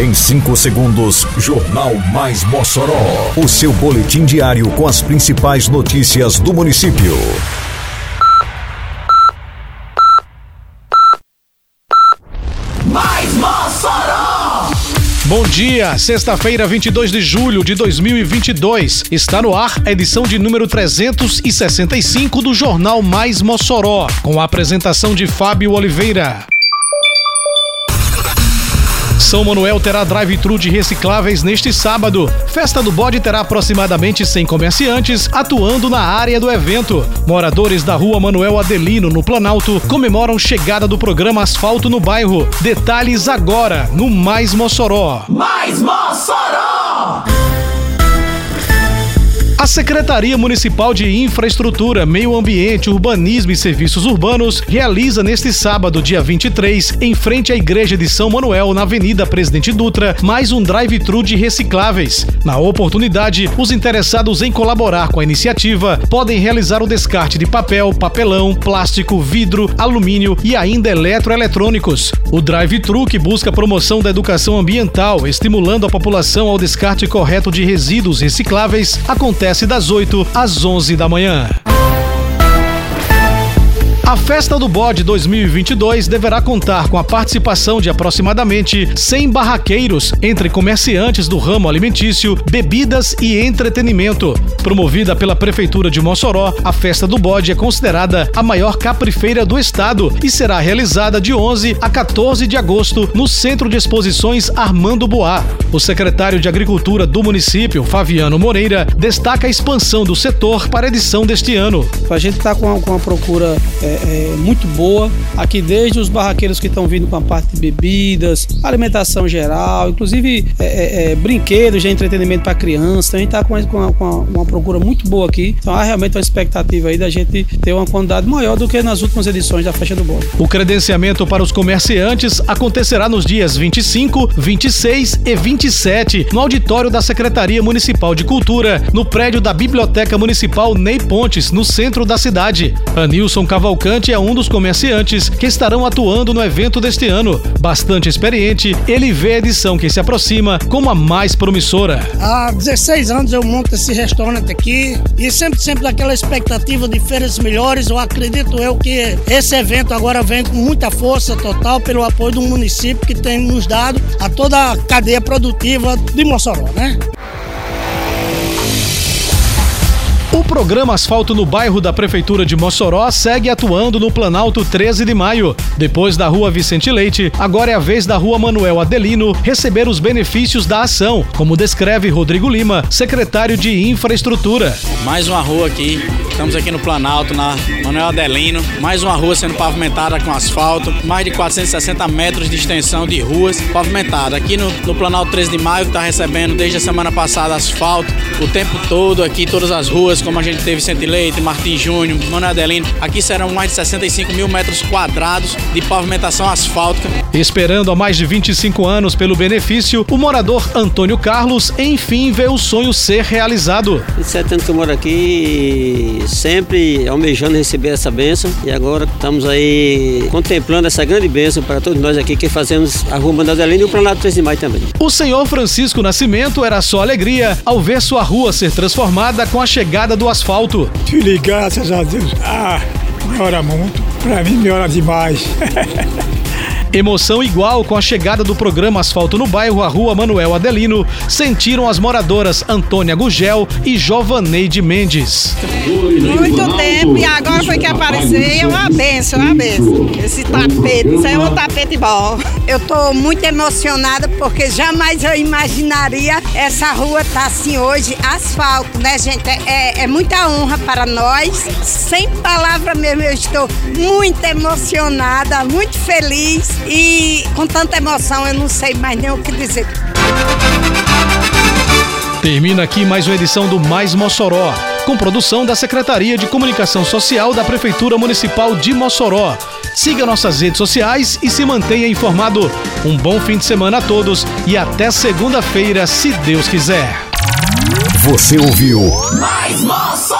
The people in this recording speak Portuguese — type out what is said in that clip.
Em 5 segundos, Jornal Mais Mossoró. O seu boletim diário com as principais notícias do município. Mais Mossoró! Bom dia, sexta-feira, 22 de julho de 2022. Está no ar a edição de número 365 do Jornal Mais Mossoró, com a apresentação de Fábio Oliveira. São Manuel terá drive-thru de recicláveis neste sábado. Festa do Bode terá aproximadamente 100 comerciantes atuando na área do evento. Moradores da rua Manuel Adelino, no Planalto, comemoram chegada do programa Asfalto no bairro. Detalhes agora, no Mais Mossoró. Mais Mossoró! A Secretaria Municipal de Infraestrutura, Meio Ambiente, Urbanismo e Serviços Urbanos realiza neste sábado, dia 23, em frente à Igreja de São Manuel, na Avenida Presidente Dutra, mais um drive-thru de recicláveis. Na oportunidade, os interessados em colaborar com a iniciativa podem realizar o descarte de papel, papelão, plástico, vidro, alumínio e ainda eletroeletrônicos. O drive-thru que busca a promoção da educação ambiental, estimulando a população ao descarte correto de resíduos recicláveis, acontece das 8 às 11 da manhã. A Festa do Bode 2022 deverá contar com a participação de aproximadamente 100 barraqueiros, entre comerciantes do ramo alimentício, bebidas e entretenimento. Promovida pela Prefeitura de Mossoró, a Festa do Bode é considerada a maior caprifeira do estado e será realizada de 11 a 14 de agosto no Centro de Exposições Armando Boá. O secretário de Agricultura do município, Fabiano Moreira, destaca a expansão do setor para a edição deste ano. A gente está com, a- com uma procura é, é, muito boa aqui, desde os barraqueiros que estão vindo com a parte de bebidas, alimentação geral, inclusive é, é, é, brinquedos de entretenimento para crianças. Então a gente está com, com uma procura muito boa aqui. Então há realmente uma expectativa aí da gente ter uma quantidade maior do que nas últimas edições da Festa do Bolo. O credenciamento para os comerciantes acontecerá nos dias 25, 26 e 27, no auditório da Secretaria Municipal de Cultura, no prédio da Biblioteca Municipal Ney Pontes, no centro da cidade. Anilson Cavalcante é um dos comerciantes que estarão atuando no evento deste ano. Bastante experiente, ele vê a edição que se aproxima como a mais promissora. Há 16 anos eu monto esse restaurante aqui e sempre, sempre daquela expectativa de feiras melhores. Eu acredito eu que esse evento agora vem com muita força total pelo apoio do município que tem nos dado a toda a cadeia produtiva de Mossoró, né? Programa Asfalto no Bairro da Prefeitura de Mossoró segue atuando no Planalto 13 de Maio. Depois da Rua Vicente Leite, agora é a vez da Rua Manuel Adelino receber os benefícios da ação, como descreve Rodrigo Lima, secretário de Infraestrutura. Mais uma rua aqui. Estamos aqui no Planalto, na Manuel Adelino. Mais uma rua sendo pavimentada com asfalto. Mais de 460 metros de extensão de ruas pavimentadas. Aqui no, no Planalto 13 de Maio, está recebendo desde a semana passada asfalto o tempo todo. Aqui todas as ruas, como a gente teve Vicente Leite, Martins Júnior, Manuel Adelino. Aqui serão mais de 65 mil metros quadrados de pavimentação asfáltica. Esperando há mais de 25 anos pelo benefício, o morador Antônio Carlos enfim vê o sonho ser realizado. 27 anos que eu moro aqui, sempre almejando receber essa bênção e agora estamos aí contemplando essa grande bênção para todos nós aqui que fazemos a Rua Mandadelina e o Planalto 3 de Maio também. O senhor Francisco Nascimento era só alegria ao ver sua rua ser transformada com a chegada do asfalto. Filho, graças a Deus. Ah, melhora muito. Pra mim, melhora demais. Emoção igual com a chegada do programa Asfalto no Bairro, a rua Manuel Adelino, sentiram as moradoras Antônia Gugel e Jovaneide Mendes. Muito tempo e agora foi que apareceu é uma benção, uma benção. Esse tapete, isso é um tapete bom. Eu tô muito emocionada porque jamais eu imaginaria essa rua estar assim hoje, asfalto, né, gente? É, é muita honra para nós. Sem palavra mesmo, eu estou muito emocionada, muito feliz e com tanta emoção eu não sei mais nem o que dizer. Termina aqui mais uma edição do Mais Mossoró, com produção da Secretaria de Comunicação Social da Prefeitura Municipal de Mossoró. Siga nossas redes sociais e se mantenha informado. Um bom fim de semana a todos e até segunda-feira, se Deus quiser. Você ouviu Mais Mossoró!